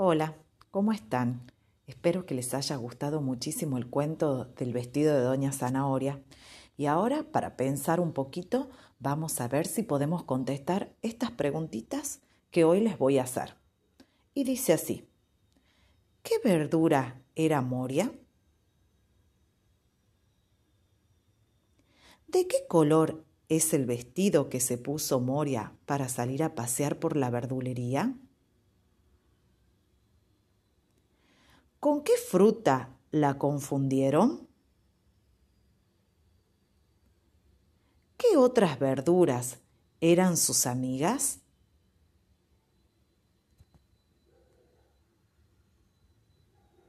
Hola, ¿cómo están? Espero que les haya gustado muchísimo el cuento del vestido de Doña Zanahoria. Y ahora, para pensar un poquito, vamos a ver si podemos contestar estas preguntitas que hoy les voy a hacer. Y dice así, ¿qué verdura era Moria? ¿De qué color es el vestido que se puso Moria para salir a pasear por la verdulería? ¿Con qué fruta la confundieron? ¿Qué otras verduras eran sus amigas?